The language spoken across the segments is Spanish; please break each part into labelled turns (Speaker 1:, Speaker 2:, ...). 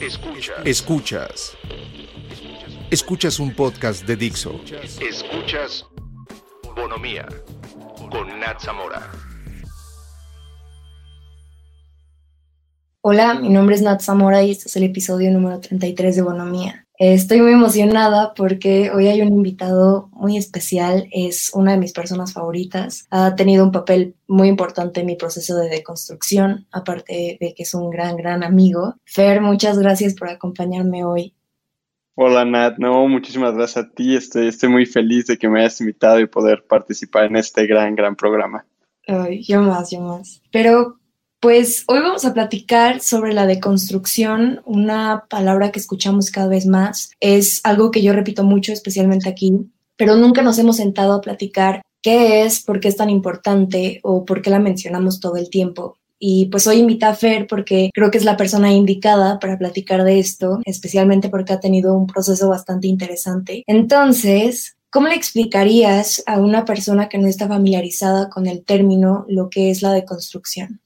Speaker 1: Escuchas. Escuchas. Escuchas un podcast de Dixo.
Speaker 2: Escuchas Bonomía con Nat Zamora.
Speaker 3: Hola, mi nombre es Nat Zamora y este es el episodio número 33 de Bonomía. Estoy muy emocionada porque hoy hay un invitado muy especial, es una de mis personas favoritas, ha tenido un papel muy importante en mi proceso de deconstrucción, aparte de que es un gran, gran amigo. Fer, muchas gracias por acompañarme hoy.
Speaker 4: Hola Nat, no, muchísimas gracias a ti, estoy, estoy muy feliz de que me hayas invitado y poder participar en este gran, gran programa.
Speaker 3: Ay, yo más, yo más. Pero pues hoy vamos a platicar sobre la deconstrucción, una palabra que escuchamos cada vez más. Es algo que yo repito mucho, especialmente aquí, pero nunca nos hemos sentado a platicar qué es, por qué es tan importante o por qué la mencionamos todo el tiempo. Y pues hoy invita a Fer porque creo que es la persona indicada para platicar de esto, especialmente porque ha tenido un proceso bastante interesante. Entonces, ¿cómo le explicarías a una persona que no está familiarizada con el término lo que es la deconstrucción?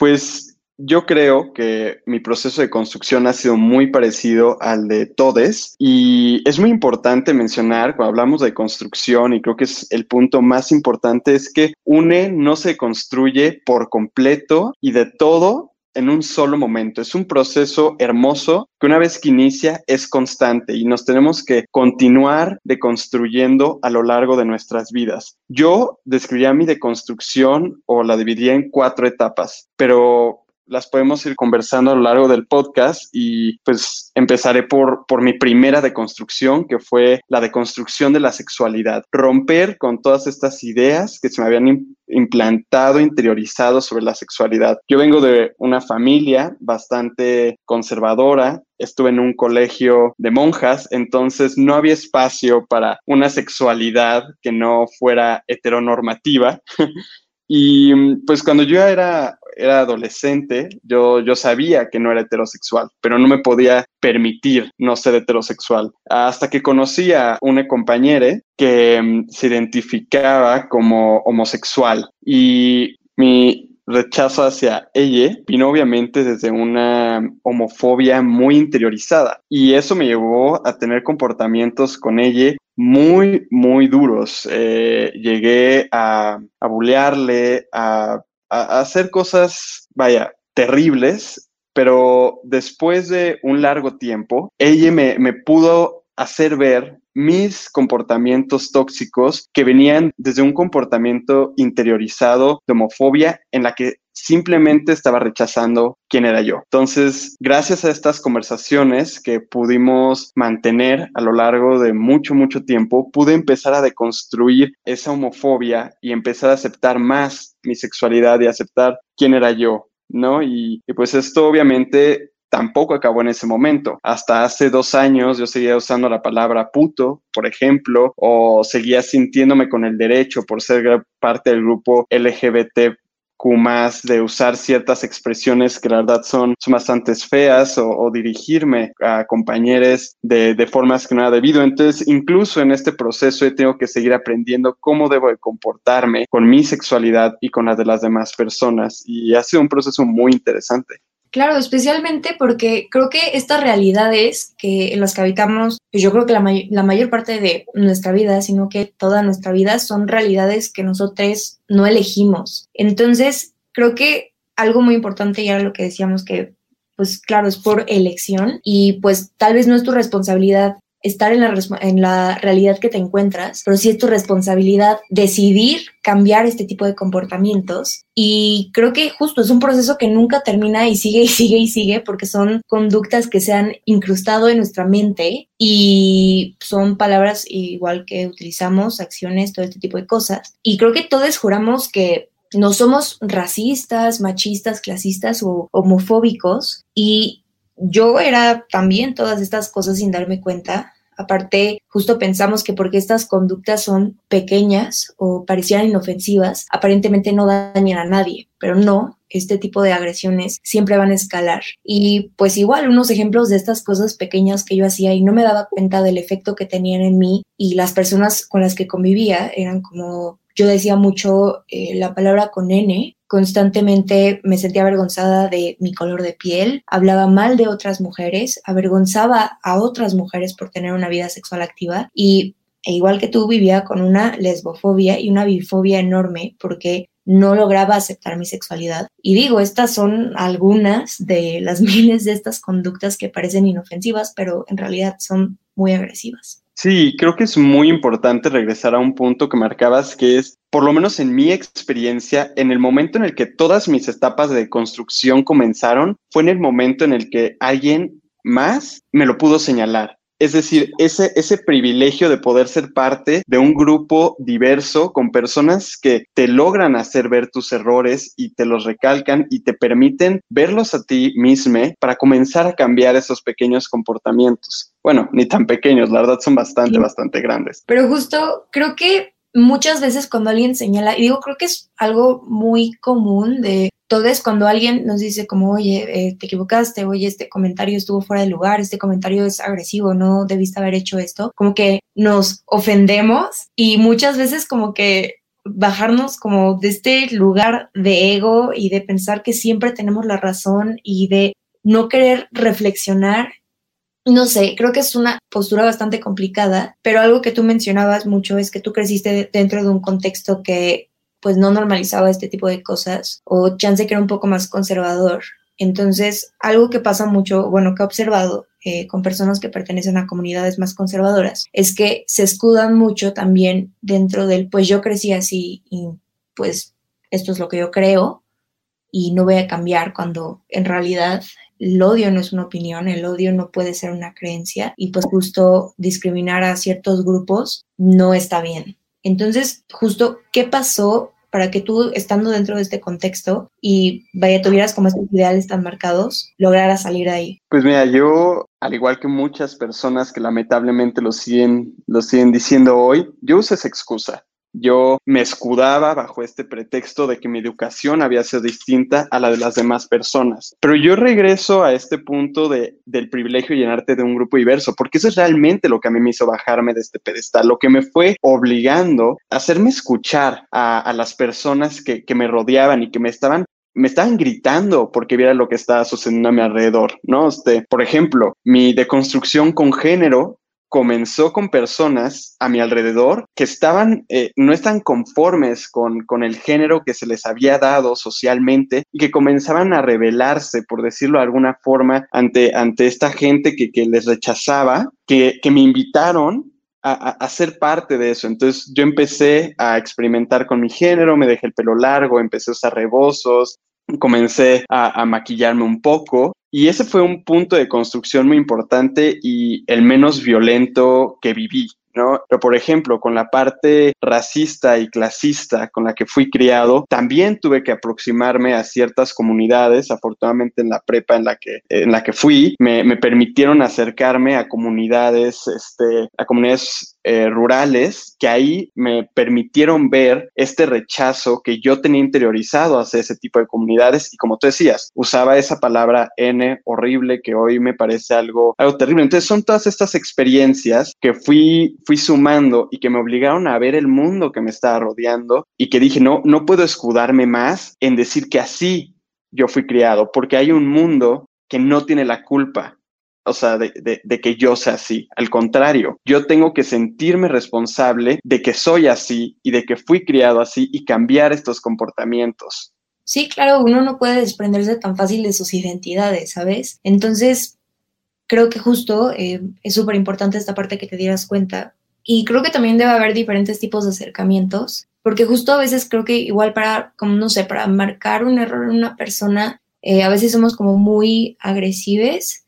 Speaker 4: Pues yo creo que mi proceso de construcción ha sido muy parecido al de Todes y es muy importante mencionar cuando hablamos de construcción y creo que es el punto más importante es que UNE no se construye por completo y de todo en un solo momento. Es un proceso hermoso que una vez que inicia es constante y nos tenemos que continuar deconstruyendo a lo largo de nuestras vidas. Yo describiría mi deconstrucción o la dividiría en cuatro etapas, pero las podemos ir conversando a lo largo del podcast y pues empezaré por, por mi primera deconstrucción, que fue la deconstrucción de la sexualidad. Romper con todas estas ideas que se me habían implantado, interiorizado sobre la sexualidad. Yo vengo de una familia bastante conservadora, estuve en un colegio de monjas, entonces no había espacio para una sexualidad que no fuera heteronormativa. y pues cuando yo era era adolescente, yo, yo sabía que no era heterosexual, pero no me podía permitir no ser heterosexual. Hasta que conocí a una compañera que mm, se identificaba como homosexual y mi rechazo hacia ella vino obviamente desde una homofobia muy interiorizada y eso me llevó a tener comportamientos con ella muy, muy duros. Eh, llegué a, a bulearle, a a, hacer cosas, vaya, terribles, pero después de un largo tiempo, ella me, me pudo hacer ver mis comportamientos tóxicos que venían desde un comportamiento interiorizado de homofobia en la que simplemente estaba rechazando quién era yo. Entonces, gracias a estas conversaciones que pudimos mantener a lo largo de mucho, mucho tiempo, pude empezar a deconstruir esa homofobia y empezar a aceptar más mi sexualidad y aceptar quién era yo, ¿no? Y, y pues esto obviamente tampoco acabó en ese momento. Hasta hace dos años yo seguía usando la palabra puto, por ejemplo, o seguía sintiéndome con el derecho por ser parte del grupo LGBT más de usar ciertas expresiones que la verdad son, son bastante feas o, dirigirme a compañeros de, de, formas que no ha debido. Entonces, incluso en este proceso yo tengo que seguir aprendiendo cómo debo de comportarme con mi sexualidad y con la de las demás personas. Y ha sido un proceso muy interesante.
Speaker 3: Claro, especialmente porque creo que estas realidades que en las que habitamos, pues yo creo que la, la, mayor parte de nuestra vida, sino que toda nuestra vida, son realidades que nosotros no elegimos. Entonces, creo que algo muy importante, y era lo que decíamos que, pues claro, es por elección y pues tal vez no es tu responsabilidad estar en la, en la realidad que te encuentras, pero sí es tu responsabilidad decidir cambiar este tipo de comportamientos. Y creo que justo es un proceso que nunca termina y sigue y sigue y sigue porque son conductas que se han incrustado en nuestra mente y son palabras igual que utilizamos, acciones, todo este tipo de cosas. Y creo que todos juramos que no somos racistas, machistas, clasistas o homofóbicos y yo era también todas estas cosas sin darme cuenta. Aparte, justo pensamos que porque estas conductas son pequeñas o parecieran inofensivas, aparentemente no dañan a nadie, pero no, este tipo de agresiones siempre van a escalar. Y pues igual unos ejemplos de estas cosas pequeñas que yo hacía y no me daba cuenta del efecto que tenían en mí y las personas con las que convivía eran como yo decía mucho eh, la palabra con N, constantemente me sentía avergonzada de mi color de piel, hablaba mal de otras mujeres, avergonzaba a otras mujeres por tener una vida sexual activa y e igual que tú vivía con una lesbofobia y una bifobia enorme porque no lograba aceptar mi sexualidad. Y digo, estas son algunas de las miles de estas conductas que parecen inofensivas, pero en realidad son muy agresivas.
Speaker 4: Sí, creo que es muy importante regresar a un punto que marcabas, que es, por lo menos en mi experiencia, en el momento en el que todas mis etapas de construcción comenzaron, fue en el momento en el que alguien más me lo pudo señalar. Es decir, ese, ese privilegio de poder ser parte de un grupo diverso con personas que te logran hacer ver tus errores y te los recalcan y te permiten verlos a ti mismo para comenzar a cambiar esos pequeños comportamientos. Bueno, ni tan pequeños, la verdad son bastante, bastante grandes.
Speaker 3: Pero justo creo que muchas veces cuando alguien señala, y digo, creo que es algo muy común de entonces, cuando alguien nos dice como, oye, eh, te equivocaste, oye, este comentario estuvo fuera de lugar, este comentario es agresivo, no debiste haber hecho esto, como que nos ofendemos y muchas veces como que bajarnos como de este lugar de ego y de pensar que siempre tenemos la razón y de no querer reflexionar. No sé, creo que es una postura bastante complicada, pero algo que tú mencionabas mucho es que tú creciste dentro de un contexto que pues no normalizaba este tipo de cosas o chance que era un poco más conservador. Entonces, algo que pasa mucho, bueno, que he observado eh, con personas que pertenecen a comunidades más conservadoras, es que se escudan mucho también dentro del, pues yo crecí así y pues esto es lo que yo creo y no voy a cambiar cuando en realidad el odio no es una opinión, el odio no puede ser una creencia y pues justo discriminar a ciertos grupos no está bien. Entonces, justo, ¿qué pasó para que tú, estando dentro de este contexto y vaya, tuvieras como estos ideales tan marcados, lograras salir ahí?
Speaker 4: Pues mira, yo, al igual que muchas personas que lamentablemente lo siguen, lo siguen diciendo hoy, yo uso esa excusa. Yo me escudaba bajo este pretexto de que mi educación había sido distinta a la de las demás personas. Pero yo regreso a este punto de, del privilegio de llenarte de un grupo diverso, porque eso es realmente lo que a mí me hizo bajarme de este pedestal, lo que me fue obligando a hacerme escuchar a, las personas que, que me rodeaban y que me estaban me estaban gritando porque viera lo que estaba sucediendo a mi alrededor, ¿no? Este, por ejemplo, mi deconstrucción con género comenzó con personas a mi alrededor que estaban, eh, no están conformes con, con, el género que se les había dado socialmente y que comenzaban a rebelarse, por decirlo de alguna forma, ante, ante esta gente que, que les rechazaba, que, que me invitaron a, a, ser parte de eso. Entonces yo empecé a experimentar con mi género, me dejé el pelo largo, empecé a usar rebozos, comencé a, maquillarme un poco y ese fue un punto de construcción muy importante y el menos violento que viví. ¿no? Pero, por ejemplo, con la parte racista y clasista con la que fui criado, también tuve que aproximarme a ciertas comunidades. Afortunadamente, en la prepa en la que, en la que fui, me, me permitieron acercarme a comunidades, este, a comunidades eh, rurales que ahí me permitieron ver este rechazo que yo tenía interiorizado hacia ese tipo de comunidades y como tú decías, usaba esa palabra N horrible que hoy me parece algo, algo terrible. Entonces son todas estas experiencias que fui, fui sumando y que me obligaron a ver el mundo que me estaba rodeando y que dije, no, no puedo escudarme más en decir que así yo fui criado, porque hay un mundo que no tiene la culpa o sea, de, que yo sea así. Al contrario, yo tengo que sentirme responsable de que soy así y de que fui criado así y cambiar estos comportamientos.
Speaker 3: Sí, claro, uno no puede desprenderse tan fácil de sus identidades, ¿sabes? Entonces, creo que justo eh, es súper importante esta parte que te dieras cuenta. Y creo que también debe haber diferentes tipos de acercamientos, porque justo a veces creo que igual para, como no sé, para marcar un error en una persona, eh, a veces somos como muy agresivos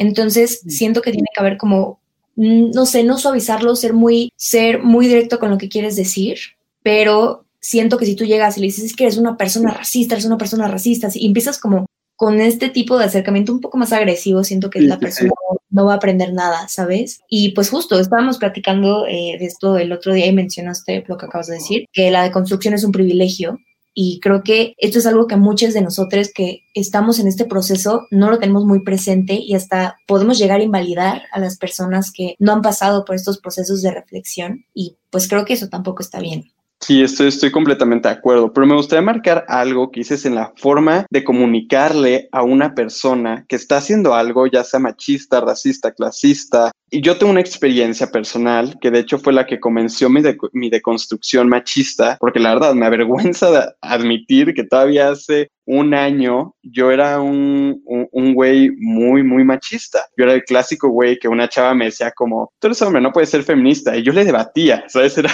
Speaker 3: entonces, siento que tiene que haber como, mm, no sé, no suavizarlo, ser muy, ser muy directo con lo que quieres decir, pero siento que si tú llegas y le dices que eres una persona racista, eres una persona racista, y empiezas como con este tipo de acercamiento un poco más agresivo, siento que la persona no va a aprender nada, ¿sabes? Y pues justo estábamos platicando eh, de esto el otro día y mencionaste lo que acabas de decir, que la deconstrucción es un privilegio y creo que esto es algo que muchos de nosotros que estamos en este proceso no lo tenemos muy presente y hasta podemos llegar a invalidar a las personas que no han pasado por estos procesos de reflexión y pues creo que eso tampoco está bien.
Speaker 4: Sí, estoy, estoy completamente de acuerdo, pero me gustaría marcar algo que dices en la forma de comunicarle a una persona que está haciendo algo, ya sea machista, racista, clasista. Y yo tengo una experiencia personal que de hecho fue la que comenzó mi, mi deconstrucción machista, porque la verdad me avergüenza de admitir que todavía hace un año yo era un, un, güey muy, muy machista. Yo era el clásico güey que una chava me decía como, tú eres hombre, no puedes ser feminista. Y yo le debatía, ¿sabes? Era,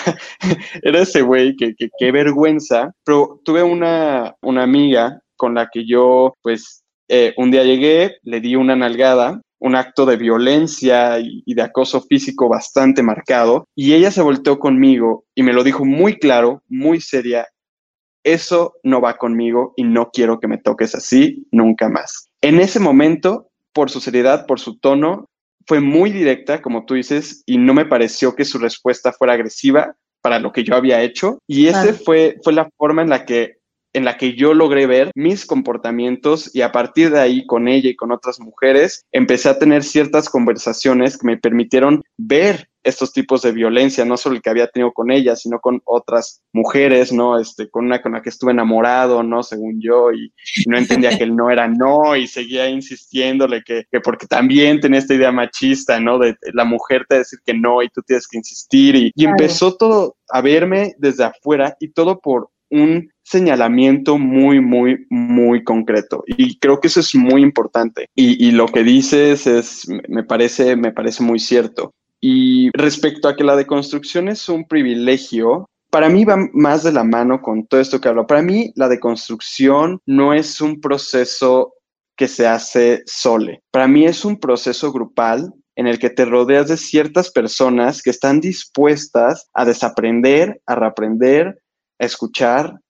Speaker 4: era ese güey que, que, qué vergüenza. Pero tuve una, una amiga con la que yo, pues, eh, un día llegué, le di una nalgada un acto de violencia y, y, de acoso físico bastante marcado. Y ella se volteó conmigo y me lo dijo muy claro, muy seria eso no va conmigo y no quiero que me toques así nunca más. En ese momento, por su seriedad, por su tono, fue muy directa, como tú dices, y no me pareció que su respuesta fuera agresiva para lo que yo había hecho. Y ese fue, fue la forma en la que en la que yo logré ver mis comportamientos y a partir de ahí con ella y con otras mujeres empecé a tener ciertas conversaciones que me permitieron ver estos tipos de violencia, no solo el que había tenido con ella, sino con otras mujeres, ¿no? Este, con una con la que estuve enamorado, ¿no? Según yo, y, no entendía que él no era no, y seguía insistiéndole que, que, porque también tenía esta idea machista, ¿no? De, la mujer te decir que no y tú tienes que insistir, y, y empezó todo a verme desde afuera y todo por un señalamiento muy, muy, muy concreto. Y creo que eso es muy importante. Y, lo que dices es, me parece, me parece muy cierto. Y respecto a que la deconstrucción es un privilegio, para mí va más de la mano con todo esto que hablo. Para mí la deconstrucción no es un proceso que se hace sole. Para mí es un proceso grupal en el que te rodeas de ciertas personas que están dispuestas a desaprender, a reaprender, a escuchar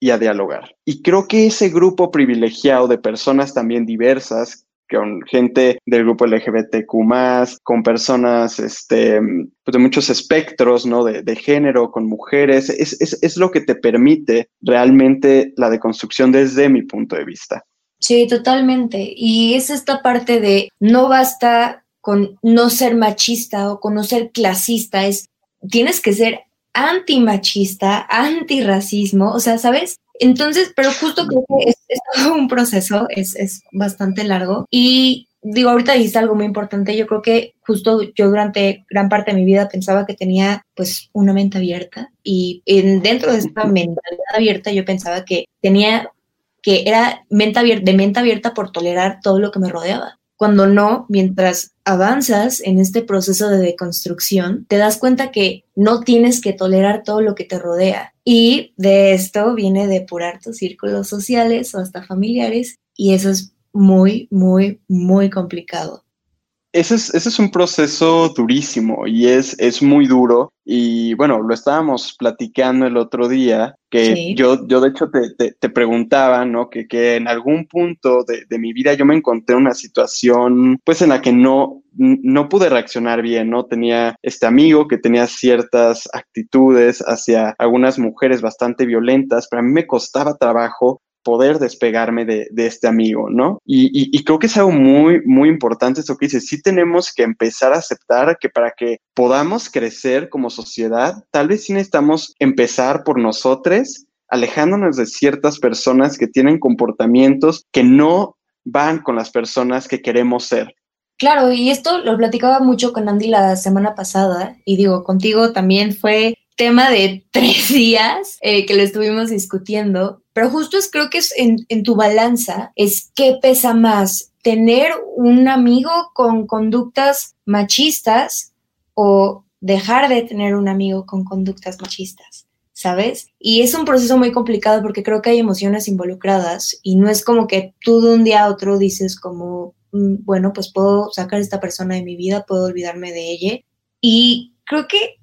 Speaker 4: y a dialogar. Y creo que ese grupo privilegiado de personas también diversas, con gente del grupo LGBTQ, con personas este, pues de muchos espectros, ¿no? De, de género, con mujeres, es, es, es, lo que te permite realmente la deconstrucción desde mi punto de vista.
Speaker 3: Sí, totalmente. Y es esta parte de no basta con no ser machista o con no ser clasista, es tienes que ser antimachista, antirracismo, o sea, ¿sabes? Entonces, pero justo creo que es, todo un proceso, es, es bastante largo. Y digo, ahorita dijiste algo muy importante. Yo creo que justo yo durante gran parte de mi vida pensaba que tenía pues una mente abierta y en, dentro de esta mentalidad abierta yo pensaba que tenía que era mente abierta, de mente abierta por tolerar todo lo que me rodeaba. Cuando no, mientras avanzas en este proceso de deconstrucción, te das cuenta que no tienes que tolerar todo lo que te rodea. Y de esto viene depurar tus círculos sociales o hasta familiares y eso es muy, muy, muy complicado.
Speaker 4: Ese es, ese es un proceso durísimo y es, es muy duro. Y bueno, lo estábamos platicando el otro día, que yo, yo de hecho te, te, preguntaba, ¿no? Que, que, en algún punto de, de, mi vida yo me encontré en una situación, pues en la que no, no pude reaccionar bien, ¿no? Tenía este amigo que tenía ciertas actitudes hacia algunas mujeres bastante violentas, pero a mí me costaba trabajo poder despegarme de, este amigo, ¿no? Y, creo que es algo muy, muy importante esto que dices. Sí tenemos que empezar a aceptar que para que podamos crecer como sociedad, tal vez sí necesitamos empezar por nosotros, alejándonos de ciertas personas que tienen comportamientos que no van con las personas que queremos ser.
Speaker 3: Claro, y esto lo platicaba mucho con Andy la semana pasada, y digo, contigo también fue tema de tres días eh, que lo estuvimos discutiendo, pero justo es creo que es en, en tu balanza, es qué pesa más, tener un amigo con conductas machistas o dejar de tener un amigo con conductas machistas. ¿sabes? Y es un proceso muy complicado porque creo que hay emociones involucradas y no es como que tú de un día a otro dices como, mm, bueno, pues puedo sacar a esta persona de mi vida, puedo olvidarme de ella. Y creo que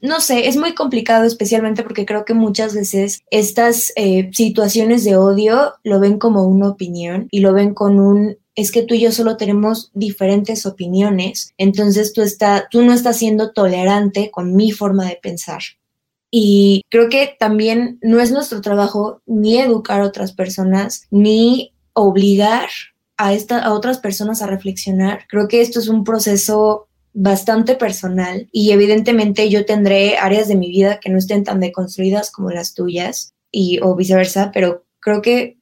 Speaker 3: no sé, es muy complicado especialmente porque creo que muchas veces estas eh, situaciones de odio lo ven como una opinión y lo ven con un es que tú y yo solo tenemos diferentes opiniones, entonces tú, está, tú no estás siendo tolerante con mi forma de pensar. Y creo que también no es nuestro trabajo ni educar a otras personas, ni obligar a, esta, a otras personas a reflexionar. Creo que esto es un proceso bastante personal y evidentemente yo tendré áreas de mi vida que no estén tan deconstruidas como las tuyas y o viceversa, pero creo que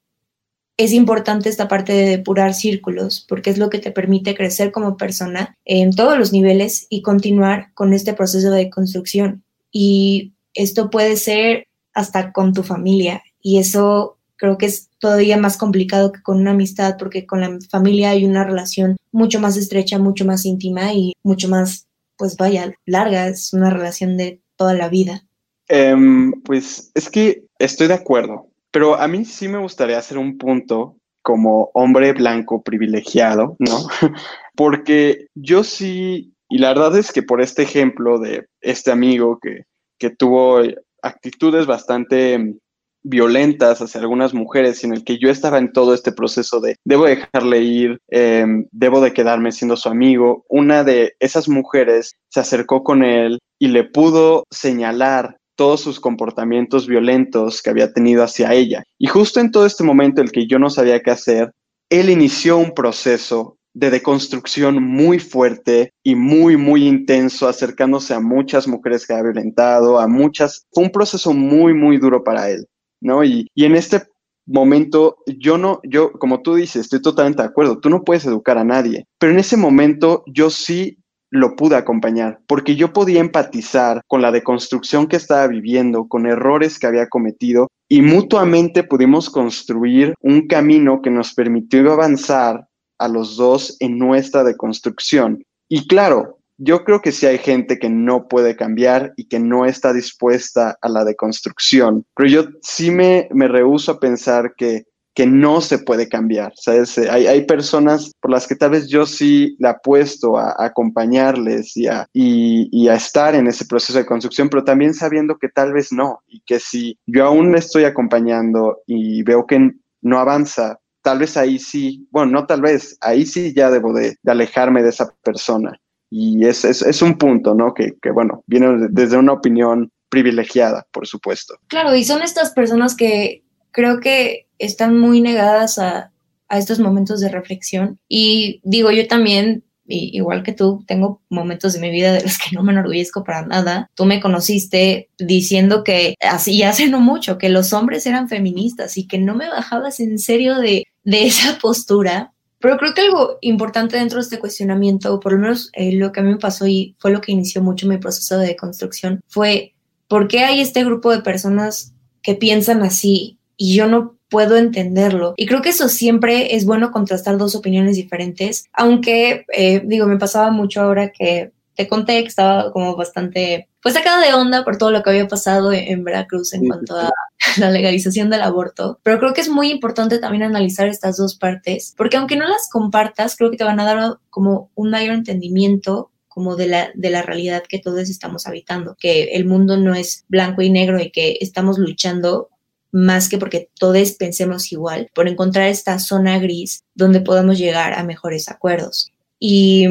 Speaker 3: es importante esta parte de depurar círculos porque es lo que te permite crecer como persona en todos los niveles y continuar con este proceso de construcción. Y esto puede ser hasta con tu familia y eso creo que es todavía más complicado que con una amistad porque con la familia hay una relación mucho más estrecha, mucho más íntima y mucho más, pues vaya, larga, es una relación de toda la vida.
Speaker 4: Em, pues es que estoy de acuerdo, pero a mí sí me gustaría hacer un punto como hombre blanco privilegiado, ¿no? Porque yo sí, y la verdad es que por este ejemplo de este amigo que, que tuvo actitudes bastante violentas hacia algunas mujeres en el que yo estaba en todo este proceso de debo dejarle ir, em, debo de quedarme siendo su amigo. Una de esas mujeres se acercó con él y le pudo señalar todos sus comportamientos violentos que había tenido hacia ella. Y justo en todo este momento en el que yo no sabía qué hacer, él inició un proceso de deconstrucción muy fuerte y muy, muy intenso, acercándose a muchas mujeres que había violentado, a muchas. Fue un proceso muy, muy duro para él. ¿No? Y, y en este momento, yo no, yo, como tú dices, estoy totalmente de acuerdo, tú no puedes educar a nadie, pero en ese momento yo sí lo pude acompañar, porque yo podía empatizar con la deconstrucción que estaba viviendo, con errores que había cometido, y mutuamente pudimos construir un camino que nos permitió avanzar a los dos en nuestra deconstrucción. Y claro, yo creo que sí hay gente que no puede cambiar y que no está dispuesta a la deconstrucción, pero yo sí me, me rehuso a pensar que, que no se puede cambiar. ¿sabes? Hay, hay personas por las que tal vez yo sí le apuesto a, acompañarles y a, y, y a estar en ese proceso de construcción, pero también sabiendo que tal vez no y que si yo aún le estoy acompañando y veo que no avanza, tal vez ahí sí, bueno, no tal vez, ahí sí ya debo de, de alejarme de esa persona. Y es, es, es un punto, ¿no? Que, que, bueno, viene desde una opinión privilegiada, por supuesto.
Speaker 3: Claro, y son estas personas que creo que están muy negadas a, a estos momentos de reflexión. Y digo, yo también igual que tú, tengo momentos de mi vida de los que no me enorgullezco para nada. Tú me conociste diciendo que así hace no mucho, que los hombres eran feministas y que no me bajabas en serio de, de esa postura. Pero creo que algo importante dentro de este cuestionamiento, o por lo menos eh, lo que a mí me pasó y fue lo que inició mucho mi proceso de construcción, fue por qué hay este grupo de personas que piensan así y yo no puedo entenderlo. Y creo que eso siempre es bueno contrastar dos opiniones diferentes, aunque eh, digo, me pasaba mucho ahora que te conté que estaba como bastante, pues sacada de onda por todo lo que había pasado en Veracruz en cuanto a la legalización del aborto. Pero creo que es muy importante también analizar estas dos partes, porque aunque no las compartas, creo que te van a dar como un mayor entendimiento como de la, de la realidad que todos estamos habitando, que el mundo no es blanco y negro y que estamos luchando más que porque todos pensemos igual, por encontrar esta zona gris donde podamos llegar a mejores acuerdos. Y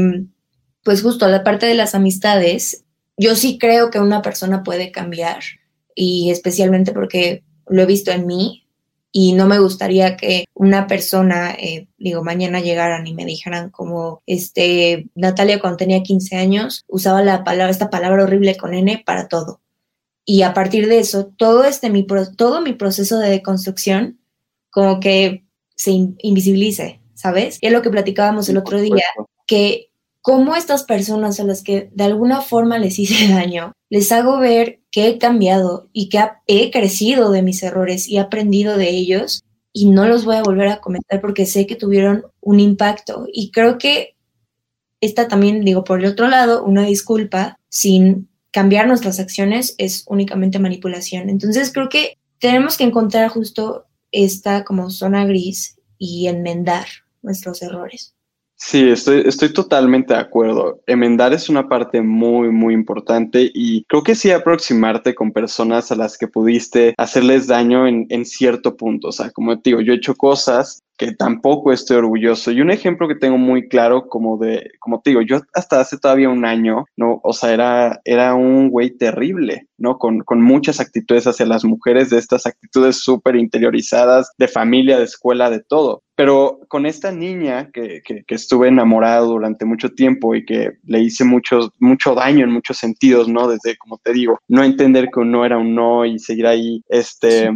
Speaker 3: pues justo a la parte de las amistades, yo sí creo que una persona puede cambiar y especialmente porque lo he visto en mí y no me gustaría que una persona, eh, digo, mañana llegaran y me dijeran como, este, Natalia cuando tenía 15 años usaba la palabra, esta palabra horrible con N para todo. Y a partir de eso, todo, este, mi, todo mi proceso de deconstrucción como que se invisibilice, ¿sabes? Y es lo que platicábamos el otro día, que cómo estas personas a las que de alguna forma les hice daño, les hago ver que he cambiado y que he crecido de mis errores y he aprendido de ellos y no los voy a volver a comentar porque sé que tuvieron un impacto. Y creo que esta también, digo, por el otro lado, una disculpa sin cambiar nuestras acciones es únicamente manipulación. Entonces creo que tenemos que encontrar justo esta como zona gris y enmendar nuestros errores.
Speaker 4: Sí, estoy, estoy totalmente de acuerdo. Enmendar es una parte muy, muy importante y creo que sí aproximarte con personas a las que pudiste hacerles daño en, en cierto punto. O sea, como te digo, yo he hecho cosas que tampoco estoy orgulloso. Y un ejemplo que tengo muy claro, como de, como te digo, yo hasta hace todavía un año, no, o sea, era, era un güey terrible, ¿no? Con, con muchas actitudes hacia las mujeres, de estas actitudes súper interiorizadas, de familia, de escuela, de todo. Pero con esta niña que, que, estuve enamorado durante mucho tiempo y que le hice mucho, mucho daño en muchos sentidos, ¿no? Desde, como te digo, no entender que un no era un no y seguir ahí, este,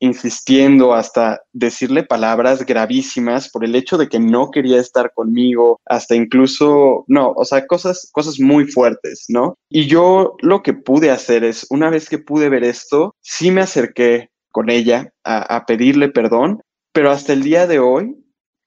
Speaker 4: insistiendo hasta decirle palabras gravísimas por el hecho de que no quería estar conmigo, hasta incluso, no, o sea, cosas, cosas muy fuertes, ¿no? Y yo lo que pude hacer es, una vez que pude ver esto, sí me acerqué con ella a, a pedirle perdón, pero hasta el día de hoy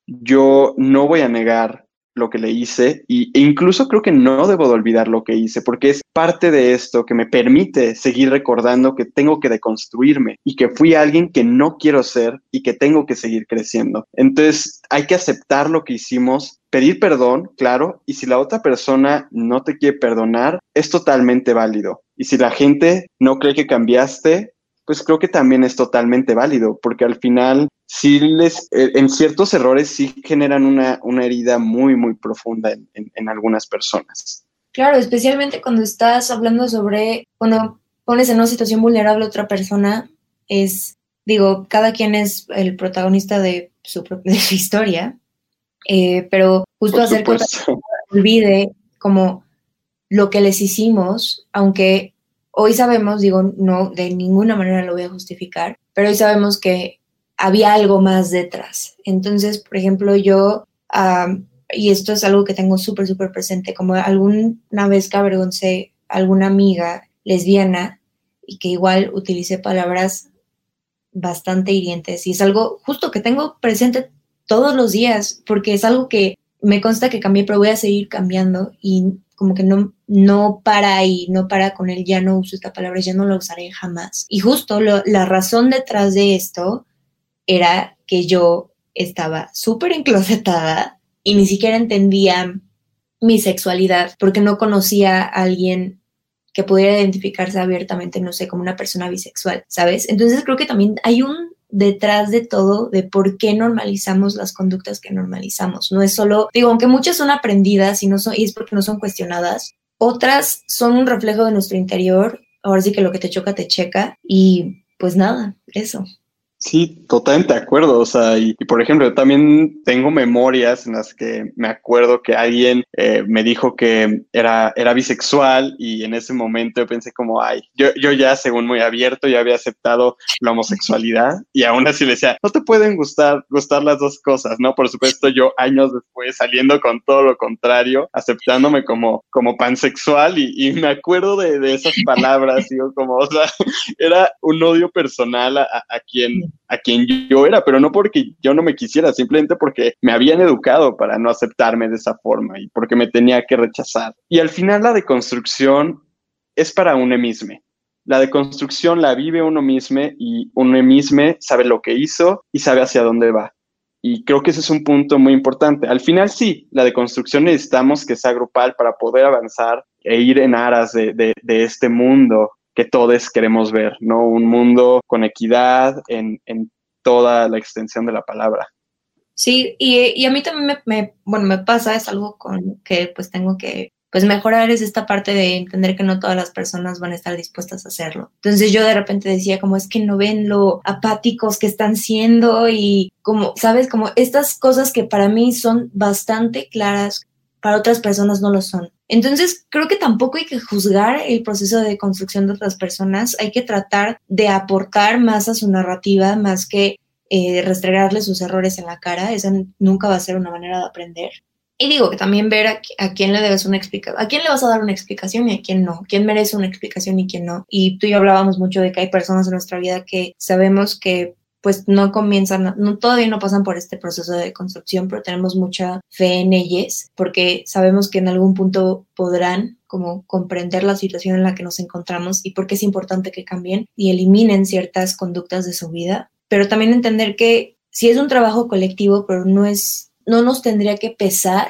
Speaker 4: yo no voy a negar lo que le hice y, e incluso creo que no debo de olvidar lo que hice porque es parte de esto que me permite seguir recordando que tengo que deconstruirme y que fui alguien que no quiero ser y que tengo que seguir creciendo. Entonces hay que aceptar lo que hicimos, pedir perdón, claro, y si la otra persona no te quiere perdonar, es totalmente válido. Y si la gente no cree que cambiaste, pues creo que también es totalmente válido, porque al final sí les, eh, en ciertos errores sí generan una, una herida muy, muy profunda en, en, en, algunas personas.
Speaker 3: Claro, especialmente cuando estás hablando sobre, cuando pones en una situación vulnerable a otra persona, es, digo, cada quien es el protagonista de su propia de su historia, eh, pero justo hacer que olvide como lo que les hicimos, aunque Hoy sabemos, digo, no, de ninguna manera lo voy a justificar, pero hoy sabemos que había algo más detrás. Entonces, por ejemplo, yo, um, y esto es algo que tengo súper, súper presente, como alguna vez que avergoncé a alguna amiga lesbiana y que igual utilicé palabras bastante hirientes y es algo justo que tengo presente todos los días porque es algo que me consta que cambié, pero voy a seguir cambiando y como que no, no para ahí, no para con él, ya no uso esta palabra, ya no la usaré jamás. Y justo la razón detrás de esto era que yo estaba súper enclosetada y ni siquiera entendía mi sexualidad porque no conocía a alguien que pudiera identificarse abiertamente, no sé, como una persona bisexual, ¿sabes? Entonces creo que también hay un detrás de todo de por qué normalizamos las conductas que normalizamos. No es solo, digo, aunque muchas son aprendidas y, no son, y es porque no son cuestionadas, otras son un reflejo de nuestro interior. Ahora sí que lo que te choca, te checa. Y pues nada, eso.
Speaker 4: Sí, totalmente de acuerdo. O sea, y, y, por ejemplo, yo también tengo memorias en las que me acuerdo que alguien eh, me dijo que era, era bisexual y en ese momento yo pensé como, ay, yo, yo ya según muy abierto ya había aceptado la homosexualidad y aún así le decía, no te pueden gustar, gustar las dos cosas, ¿no? Por supuesto, yo años después saliendo con todo lo contrario, aceptándome como, como pansexual y, me acuerdo de, de esas palabras, digo, como, o sea, era un odio personal a, a quien a quien yo era, pero no porque yo no me quisiera, simplemente porque me habían educado para no aceptarme de esa forma y porque me tenía que rechazar. Y al final la deconstrucción es para uno mismo. La deconstrucción la vive uno mismo y uno mismo sabe lo que hizo y sabe hacia dónde va. Y creo que ese es un punto muy importante. Al final sí, la deconstrucción necesitamos que sea grupal para poder avanzar e ir en aras de, de, de este mundo que todos queremos ver, ¿no? Un mundo con equidad en, en toda la extensión de la palabra.
Speaker 3: Sí, y, y a mí también me, bueno, me pasa, es algo con que pues tengo que pues mejorar es esta parte de entender que no todas las personas van a estar dispuestas a hacerlo. Entonces yo de repente decía como es que no ven lo apáticos que están siendo y como, sabes, como estas cosas que para mí son bastante claras, para otras personas no lo son. Entonces, creo que tampoco hay que juzgar el proceso de construcción de otras personas, hay que tratar de aportar más a su narrativa, más que eh, restregarle sus errores en la cara, esa nunca va a ser una manera de aprender. Y digo que también ver a, a, quién le debes una explicación, a quién le vas a dar una explicación y a quién no, quién merece una explicación y quién no. Y tú y yo hablábamos mucho de que hay personas en nuestra vida que sabemos que pues no comienzan, no, todavía no pasan por este proceso de construcción, pero tenemos mucha fe en ellas porque sabemos que en algún punto podrán como comprender la situación en la que nos encontramos y por qué es importante que cambien y eliminen ciertas conductas de su vida, pero también entender que si es un trabajo colectivo, pero no es, no nos tendría que pesar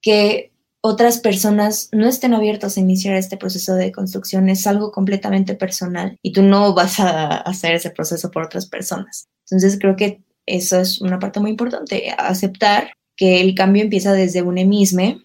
Speaker 3: que otras personas no estén abiertas a iniciar este proceso de construcción es algo completamente personal y tú no vas a hacer ese proceso por otras personas. Entonces creo que eso es una parte muy importante, aceptar que el cambio empieza desde un mismo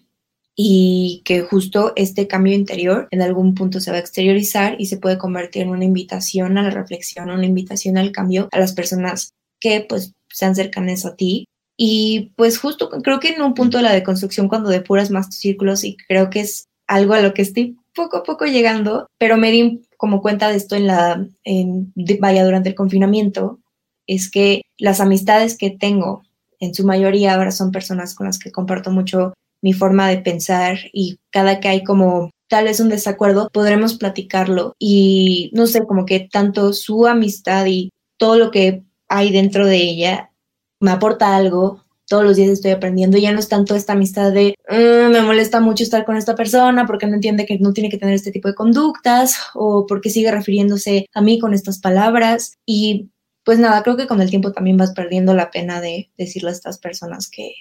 Speaker 3: y que justo este cambio interior en algún punto se va a exteriorizar y se puede convertir en una invitación a la reflexión, una invitación al cambio a las personas que pues sean cercanas a ti. Y pues justo creo que en un punto de la deconstrucción cuando depuras más tus círculos y creo que es algo a lo que estoy poco a poco llegando, pero me di como cuenta de esto en la, en, vaya, durante el confinamiento, es que las amistades que tengo en su mayoría ahora son personas con las que comparto mucho mi forma de pensar y cada que hay como tal vez un desacuerdo, podremos platicarlo y no sé, como que tanto su amistad y todo lo que hay dentro de ella me aporta algo. Todos los días estoy aprendiendo. Ya no es tanto esta amistad de mm, me molesta mucho estar con esta persona porque no entiende que no tiene que tener este tipo de conductas o porque sigue refiriéndose a mí con estas palabras. Y pues nada, creo que con el tiempo también vas perdiendo la pena de decirle a estas personas que,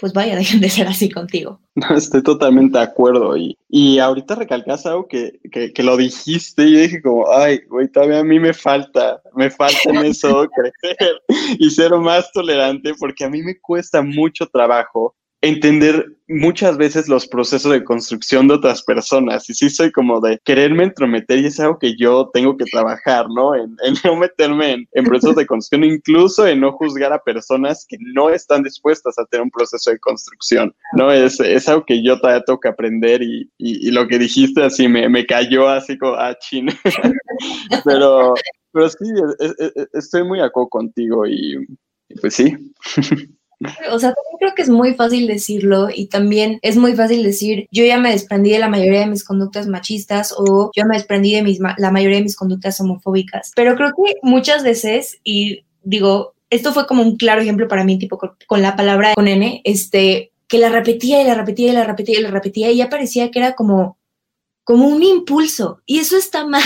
Speaker 3: pues vaya, dejen de ser así contigo.
Speaker 4: No, estoy totalmente de acuerdo. Y, y ahorita recalcas algo que, que, que, lo dijiste y dije como, ay, güey, todavía a mí me falta, me falta en eso crecer y ser más tolerante porque a mí me cuesta mucho trabajo entender muchas veces los procesos de construcción de otras personas. Y sí soy como de quererme entrometer y es algo que yo tengo que trabajar, ¿no? En, no meterme en, procesos de construcción, incluso en no juzgar a personas que no están dispuestas a tener un proceso de construcción, ¿no? Es, es algo que yo todavía tengo que aprender y, y, lo que dijiste así me, me cayó así como, ah, chin. pero, pero sí, estoy muy acuerdo contigo y pues sí.
Speaker 3: O sea, también creo que es muy fácil decirlo y también es muy fácil decir, yo ya me desprendí de la mayoría de mis conductas machistas o yo me desprendí de mis, la mayoría de mis conductas homofóbicas. Pero creo que muchas veces, y digo, esto fue como un claro ejemplo para mí, tipo con, la palabra con N, este, que la repetía y la repetía y la repetía y la repetía y ya parecía que era como como un impulso y eso está mal.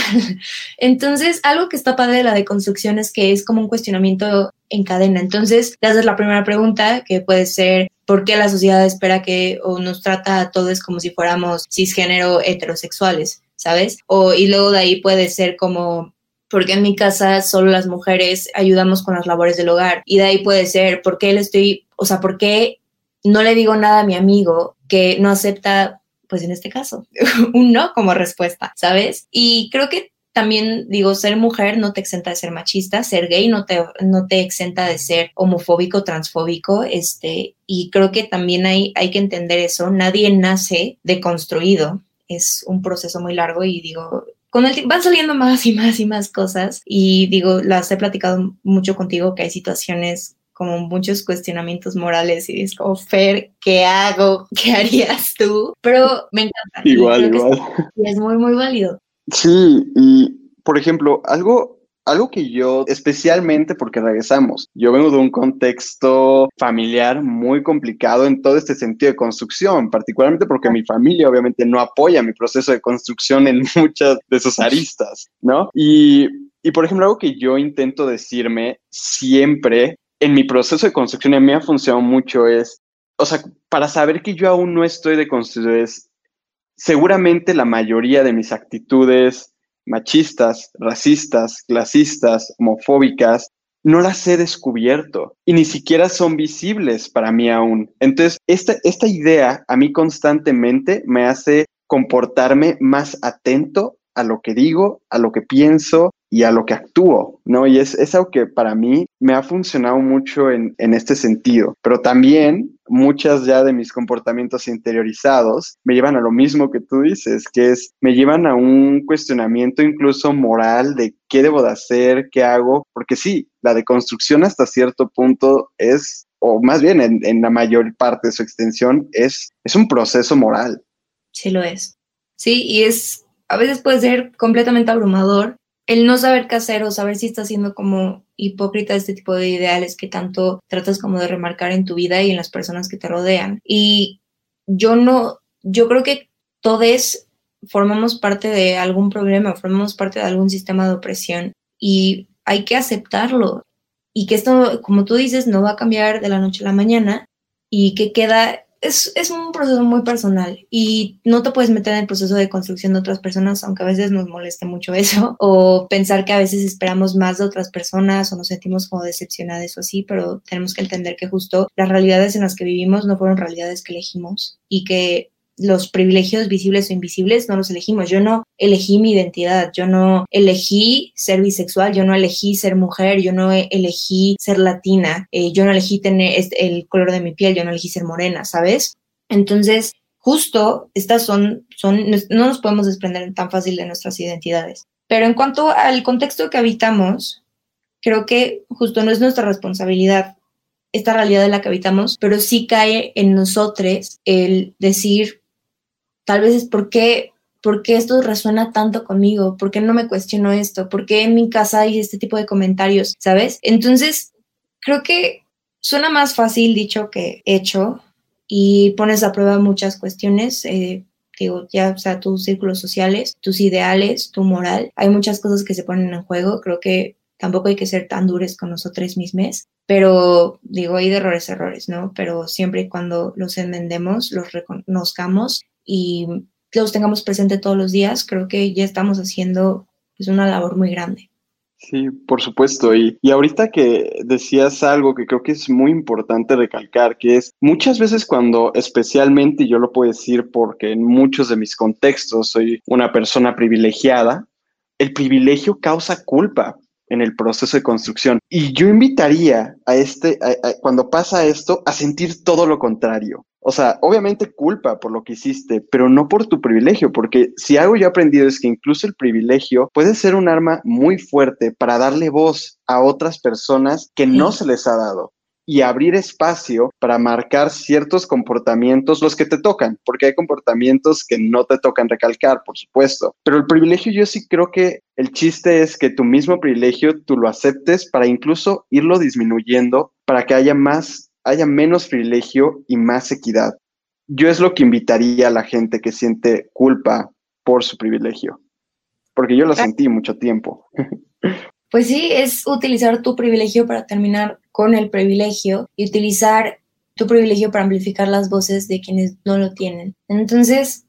Speaker 3: Entonces, algo que está padre de la deconstrucción es que es como un cuestionamiento en cadena. Entonces, te haces la primera pregunta, que puede ser, ¿por qué la sociedad espera que o nos trata a todos como si fuéramos cisgénero heterosexuales? ¿Sabes? O, y luego de ahí puede ser como, porque en mi casa solo las mujeres ayudamos con las labores del hogar. Y de ahí puede ser, ¿por qué le estoy, o sea, por qué no le digo nada a mi amigo que no acepta pues en este caso, un no como respuesta, ¿sabes? Y creo que también digo, ser mujer no te exenta de ser machista, ser gay no te, no te exenta de ser homofóbico, transfóbico, este, y creo que también hay, hay que entender eso, nadie nace deconstruido, es un proceso muy largo y digo, con el van saliendo más y más y más cosas y digo, las he platicado mucho contigo que hay situaciones como muchos cuestionamientos morales y es como, Fer, ¿qué hago? ¿Qué harías tú? Pero me encanta.
Speaker 4: Igual, igual.
Speaker 3: Es, es muy, muy válido.
Speaker 4: Sí, y por ejemplo, algo, algo que yo, especialmente porque regresamos, yo vengo de un contexto familiar muy complicado en todo este sentido de construcción, particularmente porque mi familia obviamente no apoya mi proceso de construcción en muchas de sus aristas, ¿no? Y, y por ejemplo, algo que yo intento decirme siempre en mi proceso de construcción a mí ha funcionado mucho es, o sea, para saber que yo aún no estoy de construir, seguramente la mayoría de mis actitudes machistas, racistas, clasistas, homofóbicas, no las he descubierto y ni siquiera son visibles para mí aún. Entonces, esta, esta idea a mí constantemente me hace comportarme más atento a lo que digo, a lo que pienso y a lo que actúo, ¿no? Y es, es algo que para mí me ha funcionado mucho en, en este sentido, pero también muchas ya de mis comportamientos interiorizados me llevan a lo mismo que tú dices, que es, me llevan a un cuestionamiento incluso moral de qué debo de hacer, qué hago, porque sí, la deconstrucción hasta cierto punto es, o más bien en, en la mayor parte de su extensión, es, es un proceso moral.
Speaker 3: Sí lo es. Sí, y es a veces puede ser completamente abrumador el no saber qué hacer o saber si estás siendo como hipócrita este tipo de ideales que tanto tratas como de remarcar en tu vida y en las personas que te rodean. Y yo no, yo creo que todos formamos parte de algún problema, formamos parte de algún sistema de opresión y hay que aceptarlo. Y que esto, como tú dices, no va a cambiar de la noche a la mañana y que queda es, es, un proceso muy personal y no te puedes meter en el proceso de construcción de otras personas, aunque a veces nos moleste mucho eso, o pensar que a veces esperamos más de otras personas o nos sentimos como decepcionadas o así, pero tenemos que entender que justo las realidades en las que vivimos no fueron realidades que elegimos y que los privilegios visibles o invisibles no los elegimos. Yo no elegí mi identidad, yo no elegí ser bisexual, yo no elegí ser mujer, yo no elegí ser latina, eh, yo no elegí tener el color de mi piel, yo no elegí ser morena, ¿sabes? Entonces, justo estas son, son, no nos podemos desprender tan fácil de nuestras identidades. Pero en cuanto al contexto que habitamos, creo que justo no es nuestra responsabilidad esta realidad en la que habitamos, pero sí cae en nosotros el decir, tal vez es por qué, esto resuena tanto conmigo, por qué no me cuestiono esto, por qué en mi casa hay este tipo de comentarios, ¿sabes? Entonces, creo que suena más fácil dicho que hecho y pones a prueba muchas cuestiones. Eh, digo, ya sea tus círculos sociales, tus ideales, tu moral, hay muchas cosas que se ponen en juego, creo que tampoco hay que ser tan duros con nosotros mismos, pero digo, hay de errores, errores, ¿no? Pero siempre y cuando los enmendemos, los reconozcamos y los tengamos presente todos los días, creo que ya estamos haciendo pues, una labor muy grande.
Speaker 4: Sí, por supuesto. Y, y ahorita que decías algo que creo que es muy importante recalcar, que es muchas veces cuando especialmente, yo lo puedo decir porque en muchos de mis contextos soy una persona privilegiada, el privilegio causa culpa en el proceso de construcción. Y yo invitaría a este, cuando pasa esto, a sentir todo lo contrario. O sea, obviamente culpa por lo que hiciste, pero no por tu privilegio, porque si algo yo he aprendido es que incluso el privilegio puede ser un arma muy fuerte para darle voz a otras personas que no se les ha dado y abrir espacio para marcar ciertos comportamientos, los que te tocan, porque hay comportamientos que no te tocan recalcar, por supuesto. Pero el privilegio yo sí creo que el chiste es que tu mismo privilegio tú lo aceptes para incluso irlo disminuyendo para que haya más haya menos privilegio y más equidad. Yo es lo que invitaría a la gente que siente culpa por su privilegio, porque yo lo sentí mucho tiempo.
Speaker 3: Pues sí, es utilizar tu privilegio para terminar con el privilegio y utilizar tu privilegio para amplificar las voces de quienes no lo tienen. Entonces,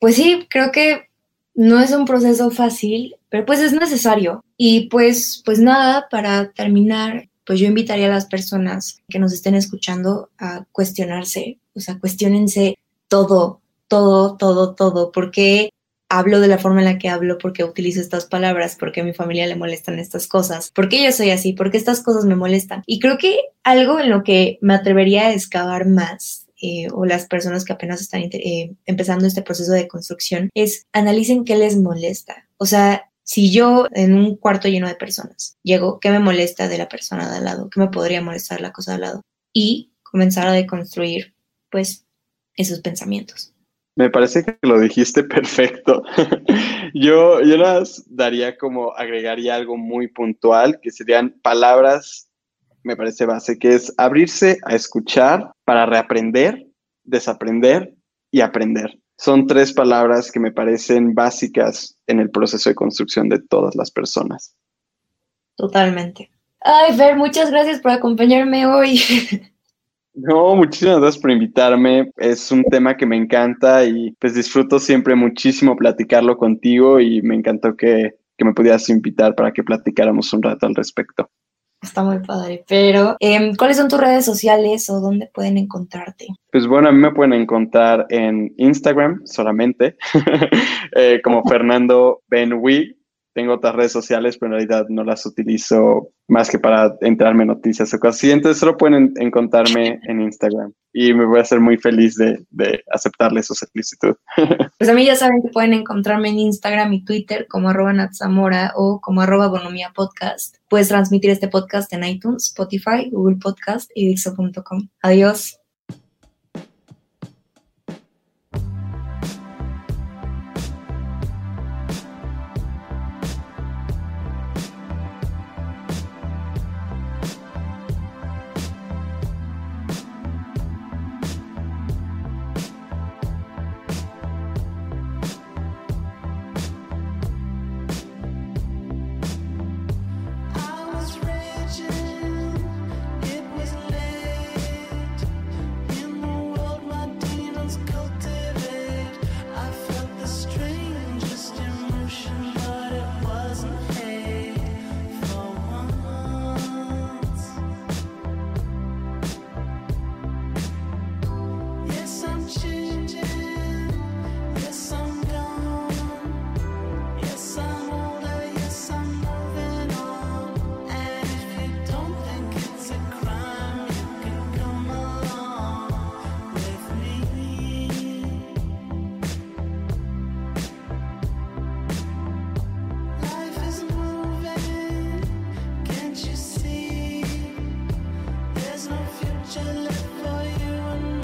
Speaker 3: pues sí, creo que no es un proceso fácil, pero pues es necesario. Y pues, pues nada, para terminar, pues yo invitaría a las personas que nos estén escuchando a cuestionarse, o sea, cuestionense todo, todo, todo, todo, ¿Por qué hablo de la forma en la que hablo, ¿Por qué utilizo estas palabras, ¿Por qué a mi familia le molestan estas cosas, ¿Por qué yo soy así, ¿Por qué estas cosas me molestan. Y creo que algo en lo que me atrevería a excavar más eh, o las personas que apenas están eh, empezando este proceso de construcción es analicen qué les molesta. O sea, si yo en un cuarto lleno de personas llego, ¿qué me molesta de la persona de al lado? ¿Qué me podría molestar la cosa de al lado? Y comenzar a deconstruir, pues, esos pensamientos.
Speaker 4: Me parece que lo dijiste perfecto. yo, yo las daría como, agregaría algo muy puntual, que serían palabras, me parece base, que es abrirse a escuchar para reaprender, desaprender y aprender. Son tres palabras que me parecen básicas en el proceso de construcción de todas las personas.
Speaker 3: Totalmente. Ay, Fer, muchas gracias por acompañarme hoy.
Speaker 4: No, muchísimas gracias por invitarme. Es un tema que me encanta y pues disfruto siempre muchísimo platicarlo contigo y me encantó que, que me pudieras invitar para que platicáramos un rato al respecto.
Speaker 3: Está muy padre. Pero, em, ¿cuáles son tus redes sociales o dónde pueden encontrarte?
Speaker 4: Pues bueno, a mí me pueden encontrar en Instagram solamente, eh, como Fernando Benwi tengo otras redes sociales, pero en realidad no las utilizo más que para entrarme en noticias o cosas así. Entonces solo pueden encontrarme en Instagram y me voy a hacer muy feliz de, de aceptarle su solicitud.
Speaker 3: Pues a mí ya saben que pueden encontrarme en Instagram y Twitter como arroba Natsamora o como arroba Bonomía Podcast. Puedes transmitir este podcast en iTunes, Spotify, Google Podcast y Dixo.com. Adiós.
Speaker 1: picture live for you